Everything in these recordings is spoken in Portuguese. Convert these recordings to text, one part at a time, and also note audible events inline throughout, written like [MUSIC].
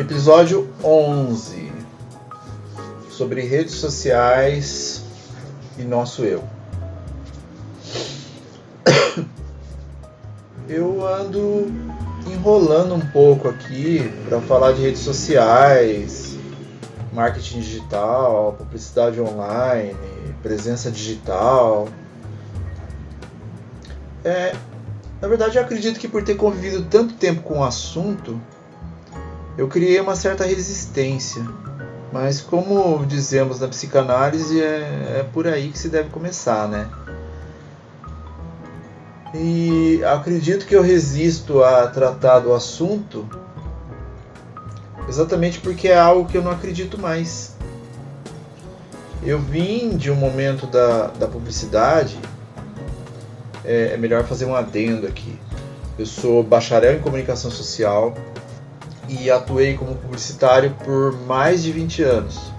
Episódio 11 sobre redes sociais e nosso eu. [COUGHS] Eu ando enrolando um pouco aqui para falar de redes sociais, marketing digital, publicidade online, presença digital. É, na verdade, eu acredito que por ter convivido tanto tempo com o assunto, eu criei uma certa resistência. Mas como dizemos na psicanálise, é, é por aí que se deve começar, né? E acredito que eu resisto a tratar do assunto exatamente porque é algo que eu não acredito mais. Eu vim de um momento da, da publicidade, é, é melhor fazer um adendo aqui. Eu sou bacharel em comunicação social, e atuei como publicitário por mais de 20 anos.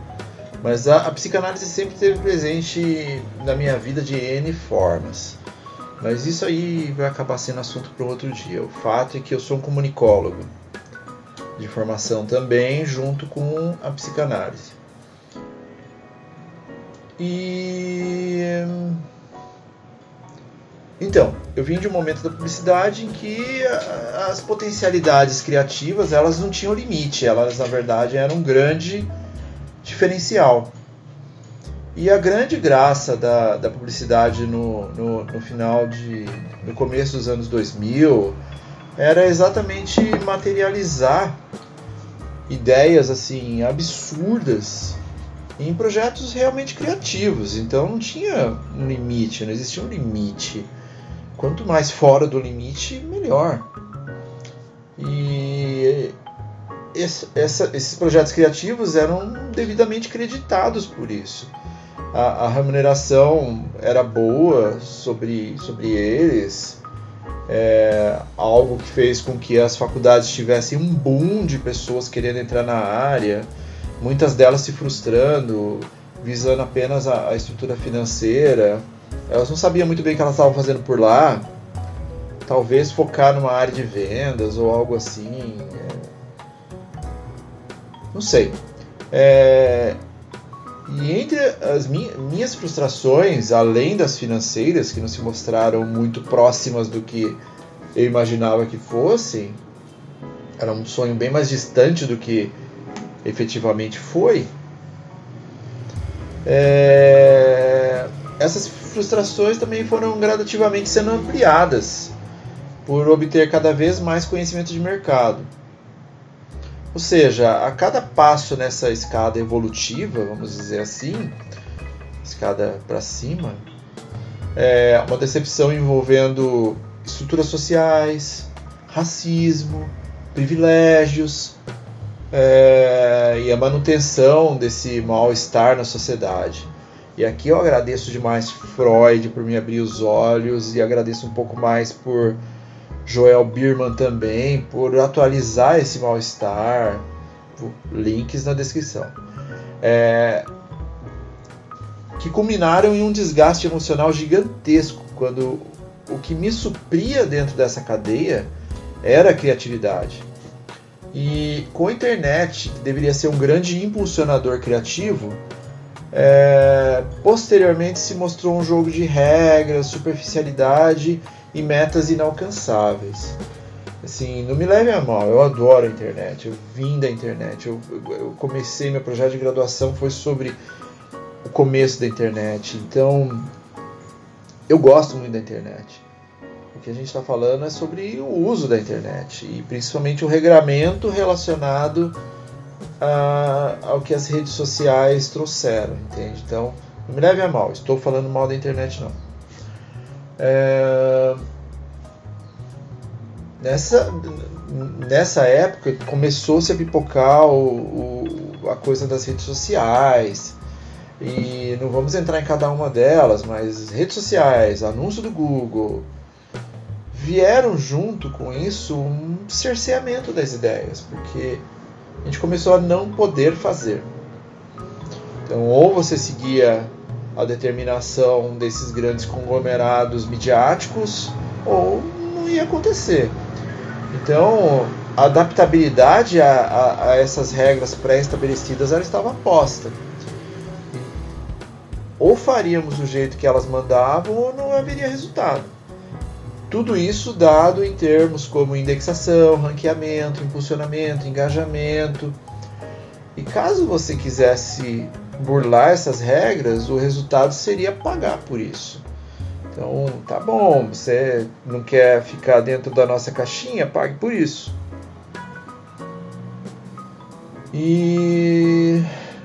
Mas a, a psicanálise sempre esteve presente na minha vida de N formas. Mas isso aí vai acabar sendo assunto para outro dia. O fato é que eu sou um comunicólogo de formação também, junto com a psicanálise. E então, eu vim de um momento da publicidade em que as potencialidades criativas elas não tinham limite, elas na verdade eram um grande diferencial. E a grande graça da, da publicidade no, no, no final de. no começo dos anos 2000 era exatamente materializar ideias assim absurdas em projetos realmente criativos. Então não tinha um limite, não existia um limite quanto mais fora do limite, melhor. E esse, essa, esses projetos criativos eram devidamente creditados por isso. A, a, remuneração era boa sobre, sobre eles, é, algo que fez com que as faculdades tivessem um boom de pessoas querendo entrar na área, muitas delas se frustrando, visando apenas a, a estrutura financeira. Elas não sabiam muito bem o que elas estavam fazendo por lá. Talvez focar numa área de vendas ou algo assim. É... Não sei. É... E entre as minhas frustrações, além das financeiras, que não se mostraram muito próximas do que eu imaginava que fossem, era um sonho bem mais distante do que efetivamente foi. É... Essas frustrações também foram gradativamente sendo ampliadas por obter cada vez mais conhecimento de mercado. Ou seja, a cada passo nessa escada evolutiva, vamos dizer assim, escada para cima, é uma decepção envolvendo estruturas sociais, racismo, privilégios é, e a manutenção desse mal-estar na sociedade. E aqui eu agradeço demais Freud por me abrir os olhos e agradeço um pouco mais por Joel Birman também, por atualizar esse mal-estar. Links na descrição. É, que culminaram em um desgaste emocional gigantesco, quando o que me supria dentro dessa cadeia era a criatividade. E com a internet, que deveria ser um grande impulsionador criativo, é, posteriormente se mostrou um jogo de regras, superficialidade e metas inalcançáveis. Assim, não me leve a mal, eu adoro a internet, eu vim da internet, eu, eu comecei meu projeto de graduação foi sobre o começo da internet, então eu gosto muito da internet. O que a gente está falando é sobre o uso da internet e principalmente o regramento relacionado ao que as redes sociais trouxeram, entende? Então, não me leve a mal, estou falando mal da internet não. É... nessa, nessa época começou-se a pipocar o, o, a coisa das redes sociais. E não vamos entrar em cada uma delas, mas redes sociais, anúncio do Google, vieram junto com isso um cerceamento das ideias, porque a gente começou a não poder fazer. Então, ou você seguia a determinação desses grandes conglomerados midiáticos, ou não ia acontecer. Então, a adaptabilidade a, a, a essas regras pré-estabelecidas estava posta. Ou faríamos do jeito que elas mandavam, ou não haveria resultado. Tudo isso dado em termos como indexação, ranqueamento, impulsionamento, engajamento. E caso você quisesse burlar essas regras, o resultado seria pagar por isso. Então, tá bom, você não quer ficar dentro da nossa caixinha, pague por isso. E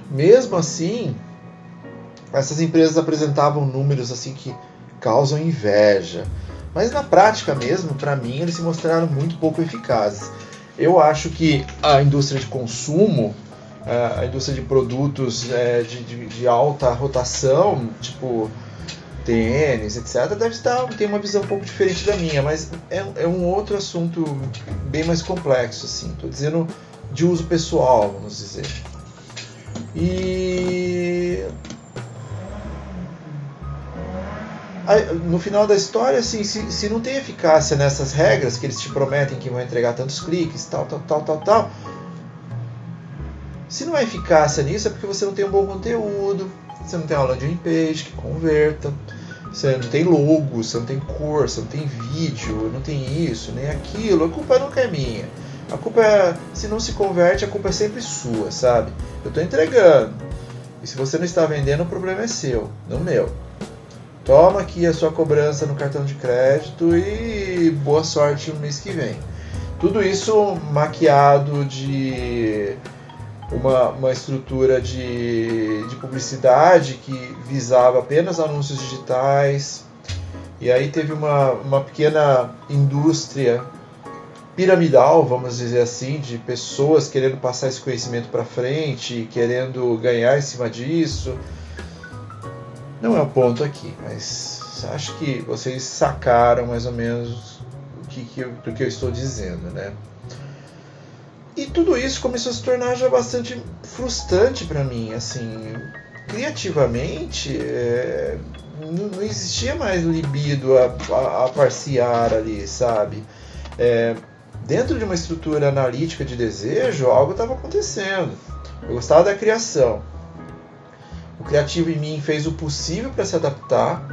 mesmo assim, essas empresas apresentavam números assim que causam inveja. Mas na prática mesmo, para mim, eles se mostraram muito pouco eficazes. Eu acho que a indústria de consumo, a indústria de produtos é, de, de, de alta rotação, tipo tênis, etc., deve estar tem uma visão um pouco diferente da minha, mas é, é um outro assunto bem mais complexo, assim. Estou dizendo de uso pessoal, vamos dizer. E no final da história, assim, se, se não tem eficácia nessas regras que eles te prometem que vão entregar tantos cliques, tal, tal, tal, tal, tal. Se não há eficácia nisso é porque você não tem um bom conteúdo, você não tem uma landing page que converta, você não tem logo, você não tem cor, você não tem vídeo, não tem isso, nem aquilo. A culpa nunca é minha. A culpa é, se não se converte, a culpa é sempre sua, sabe? Eu estou entregando. E se você não está vendendo, o problema é seu, não meu. Toma aqui a sua cobrança no cartão de crédito e boa sorte no mês que vem. Tudo isso maquiado de uma, uma estrutura de, de publicidade que visava apenas anúncios digitais. E aí teve uma, uma pequena indústria piramidal, vamos dizer assim, de pessoas querendo passar esse conhecimento para frente, querendo ganhar em cima disso não é o ponto aqui, mas acho que vocês sacaram mais ou menos o que, que eu, do que eu estou dizendo, né? E tudo isso começou a se tornar já bastante frustrante para mim, assim, criativamente é, não, não, existia mais libido a, a, a parciar ali, sabe? É, dentro de uma estrutura analítica de desejo, algo estava acontecendo. Eu gostava da criação, criativo em mim fez o possível para se adaptar.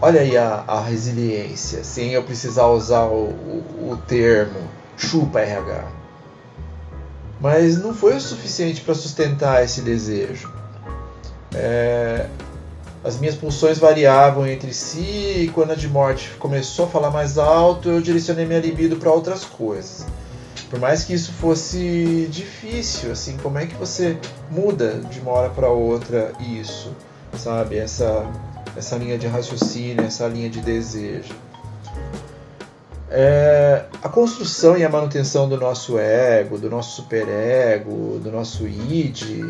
Olha aí a, a, resiliência, sem eu precisar usar o, o, o termo chupa RH. Mas não foi o suficiente para sustentar esse desejo. É, as minhas pulsões variavam entre si e quando a de morte começou a falar mais alto, eu direcionei minha libido para outras coisas. Por mais que isso fosse difícil, assim, como é que você muda de uma hora para outra isso, sabe? Essa, essa linha de raciocínio, essa linha de desejo. É, a construção e a manutenção do nosso ego, do nosso superego, do nosso id,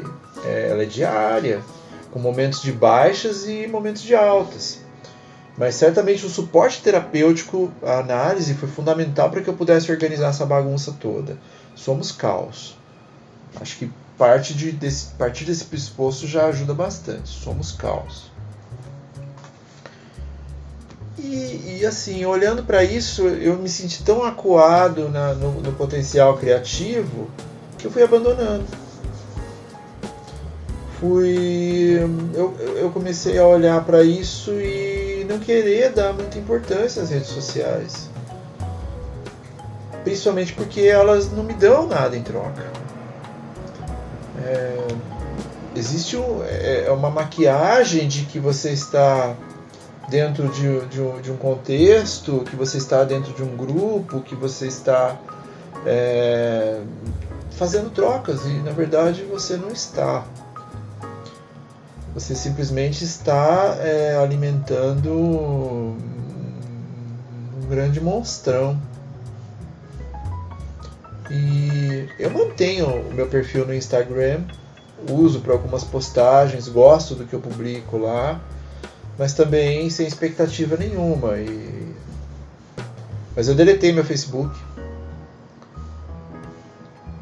é, ela é diária, com momentos de baixas e momentos de altas. Mas certamente o suporte terapêutico, a análise, foi fundamental para que eu pudesse organizar essa bagunça toda. Somos caos. Acho que parte de, desse, partir desse pressuposto já ajuda bastante. Somos caos. E, e assim, olhando para isso, eu me senti tão acuado na, no, no potencial criativo que eu fui abandonando. Fui. Eu, eu comecei a olhar para isso e não querer dar muita importância às redes sociais. Principalmente porque elas não me dão nada em troca. É, existe um, é, é uma maquiagem de que você está dentro de, de, um, de, um, contexto, que você está dentro de um grupo, que você está é, fazendo trocas e na verdade você não está. Você simplesmente está é, alimentando um grande monstrão. E eu mantenho o meu perfil no Instagram, uso para algumas postagens, gosto do que eu publico lá, mas também sem expectativa nenhuma. E... Mas eu deletei meu Facebook.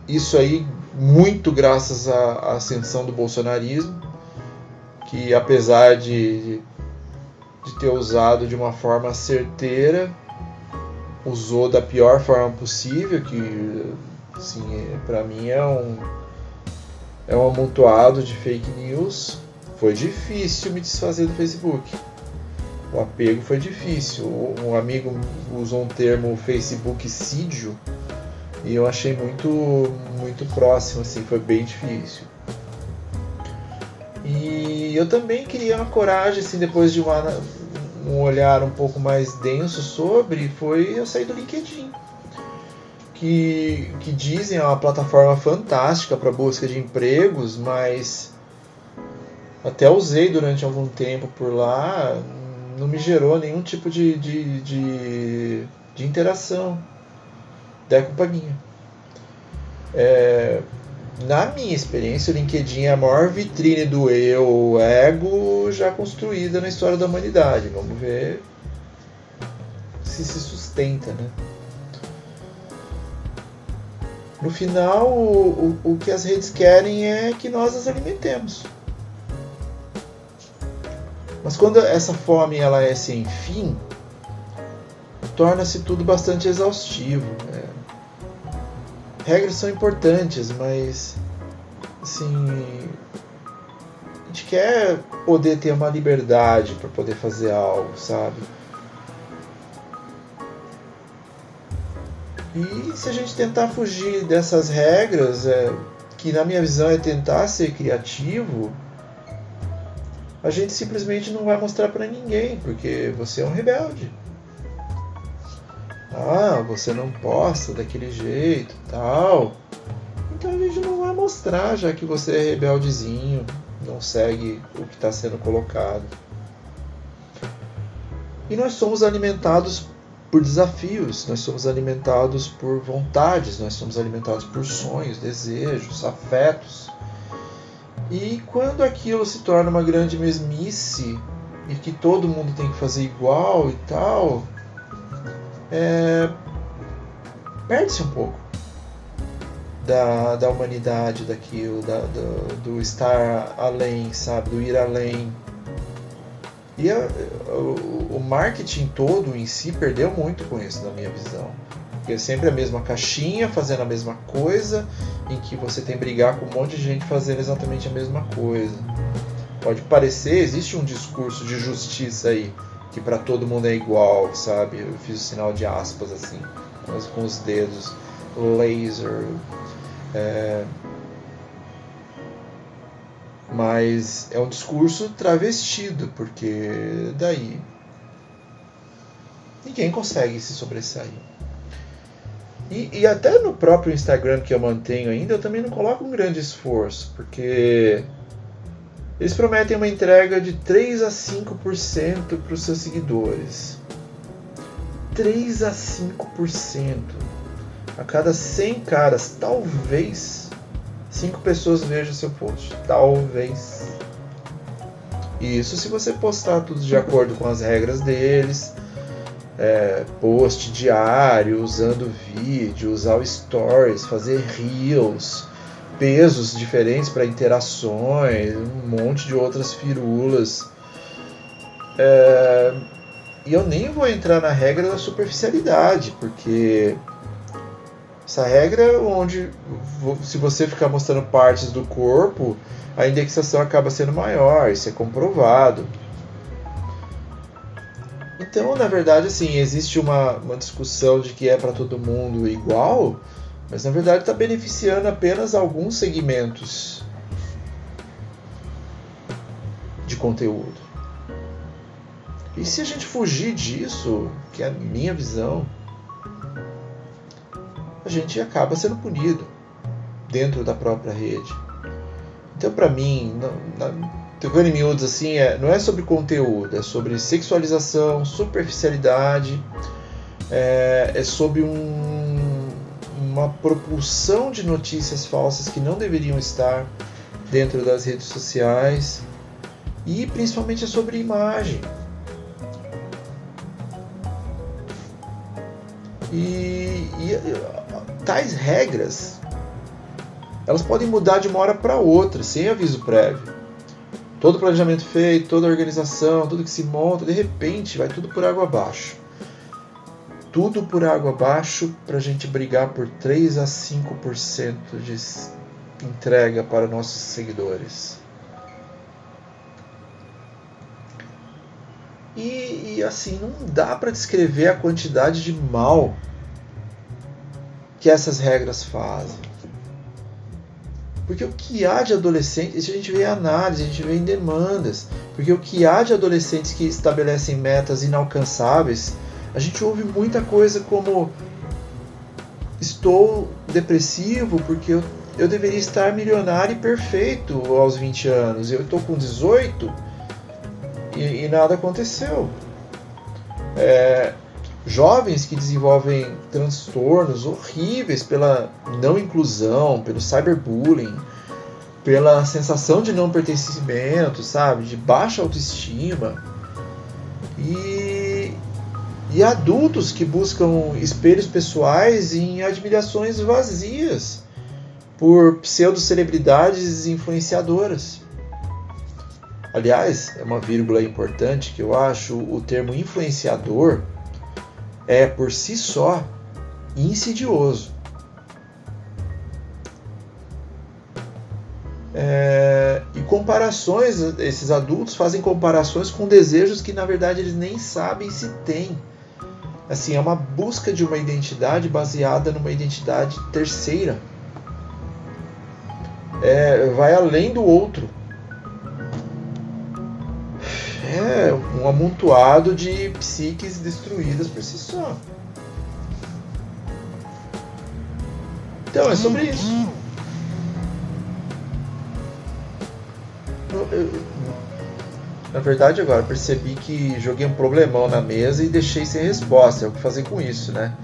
Isso aí muito graças à ascensão do bolsonarismo, que apesar de, de ter usado de uma forma certeira, usou da pior forma possível, que assim, para mim é um é um amontoado de fake news. Foi difícil me desfazer do Facebook. O apego foi difícil. Um amigo usou um termo Facebook sídio e eu achei muito muito próximo assim, foi bem difícil. E eu também queria uma coragem assim depois de uma um olhar um pouco mais denso sobre foi eu sair do LinkedIn. Que, que dizem é uma plataforma fantástica para busca de empregos, mas até usei durante algum tempo por lá, não me gerou nenhum tipo de, de, de, de interação. Da culpa minha. É, na minha experiência, o LinkedIn é a maior vitrine do eu, ego, já construída na história da humanidade. Vamos ver se se sustenta, né? No final, o, o, o que as redes querem é que nós as alimentemos. Mas quando essa fome ela é sem fim, torna-se tudo bastante exaustivo. Né? Regras são importantes, mas assim a gente quer poder ter uma liberdade para poder fazer algo, sabe? E se a gente tentar fugir dessas regras, é, que na minha visão é tentar ser criativo, a gente simplesmente não vai mostrar para ninguém, porque você é um rebelde. Ah, você não posta daquele jeito, tal. Então a gente não vai mostrar, já que você é rebeldezinho, não segue o que está sendo colocado. E nós somos alimentados por desafios, nós somos alimentados por vontades, nós somos alimentados por sonhos, desejos, afetos. E quando aquilo se torna uma grande mesmice e que todo mundo tem que fazer igual e tal, é, perde-se um pouco da, da humanidade daquilo, da, do, do estar além, sabe, do ir além. E a, o, o marketing todo em si perdeu muito com isso, na minha visão. Porque é sempre a mesma caixinha, fazendo a mesma coisa, em que você tem que brigar com um monte de gente fazendo exatamente a mesma coisa. Pode parecer, existe um discurso de justiça aí, que para todo mundo é igual, sabe? Eu fiz o sinal de aspas assim, mas com os dedos, laser. É... Mas é um discurso travestido, porque daí ninguém consegue se sobressair. E, e, até no próprio Instagram que eu mantenho ainda, eu também não coloco um grande esforço, porque eles prometem uma entrega de 3 a 5% para os seus seguidores. 3 a 5%. A cada 100 caras, talvez 5 pessoas vejam seu post. Talvez. Isso se você postar tudo de acordo com as regras deles. É, post diário, usando vídeo, usar stories, fazer reels pesos diferentes para interações, um monte de outras firulas. É, e eu nem vou entrar na regra da superficialidade, porque essa regra é onde se você ficar mostrando partes do corpo, a indexação acaba sendo maior, isso é comprovado. Então, na verdade, assim, existe uma, uma discussão de que é para todo mundo igual, mas na verdade está beneficiando apenas alguns segmentos de conteúdo. E se a gente fugir disso, que é a minha visão, a gente acaba sendo punido dentro da própria rede. Então, para mim, tocando em miúdos assim, é, não é sobre conteúdo, é sobre sexualização, superficialidade é, é sob um, uma propulsão de notícias falsas que não deveriam estar dentro das redes sociais e principalmente é sobre imagem. E, e tais regras elas podem mudar de uma hora para outra, sem aviso prévio. Todo planejamento feito, toda organização, tudo que se monta, de repente vai tudo por água abaixo. Tudo por água abaixo para a gente brigar por 3 a 5% de entrega para nossos seguidores. E, e assim, não dá para descrever a quantidade de mal que essas regras fazem. Porque o que há de adolescentes, isso a gente vê em análise, a gente vê em demandas, porque o que há de adolescentes que estabelecem metas inalcançáveis, a gente ouve muita coisa como estou depressivo porque eu, eu deveria estar milionário e perfeito aos 20 anos, eu estou com 18 e, e nada aconteceu. É, jovens que desenvolvem transtornos horríveis pela não inclusão, pelo cyberbullying, pela sensação de não pertencimento, sabe, de baixa autoestima. E, e adultos que buscam espelhos pessoais em admirações vazias por pseudo-celebridades influenciadoras. Aliás, é uma vírgula importante que eu acho o termo influenciador é por si só insidioso. É, e comparações, esses adultos fazem comparações com desejos que na verdade eles nem sabem se têm. Assim, é uma busca de uma identidade baseada numa identidade terceira. É, vai além do outro é um amontoado de psiques destruídas por si só. Então é sobre isso. Eu, na verdade, agora percebi que joguei um problemão na mesa e deixei sem resposta. É o que fazer com isso, né?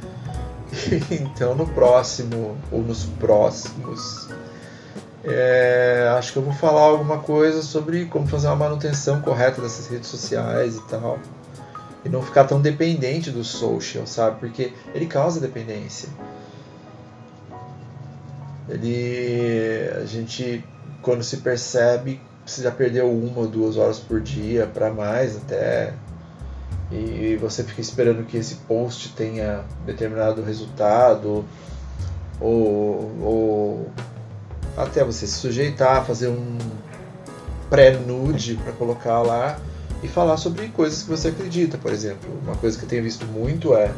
[LAUGHS] então, no próximo ou nos próximos é, acho que eu vou falar alguma coisa sobre como fazer uma manutenção correta dessas redes sociais e tal. E não ficar tão dependente do social, sabe? Porque ele causa dependência. Ele. A gente, quando se percebe, você já perdeu uma ou duas horas por dia, para mais até. E você fica esperando que esse post tenha determinado resultado. Ou, ou até você se sujeitar, fazer um pré-nude para colocar lá e falar sobre coisas que você acredita, por exemplo. Uma coisa que eu tenho visto muito é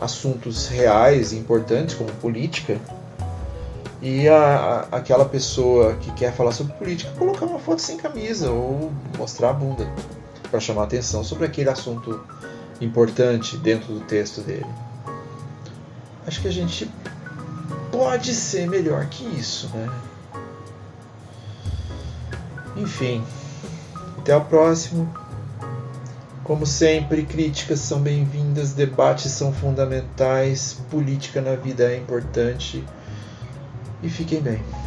assuntos reais e importantes, como política, e a, a, aquela pessoa que quer falar sobre política colocar uma foto sem camisa ou mostrar a bunda para chamar atenção sobre aquele assunto importante dentro do texto dele. Acho que a gente pode ser melhor que isso, né? Enfim, até o próximo. Como sempre, críticas são bem-vindas, debates são fundamentais, política na vida é importante. E fiquem bem.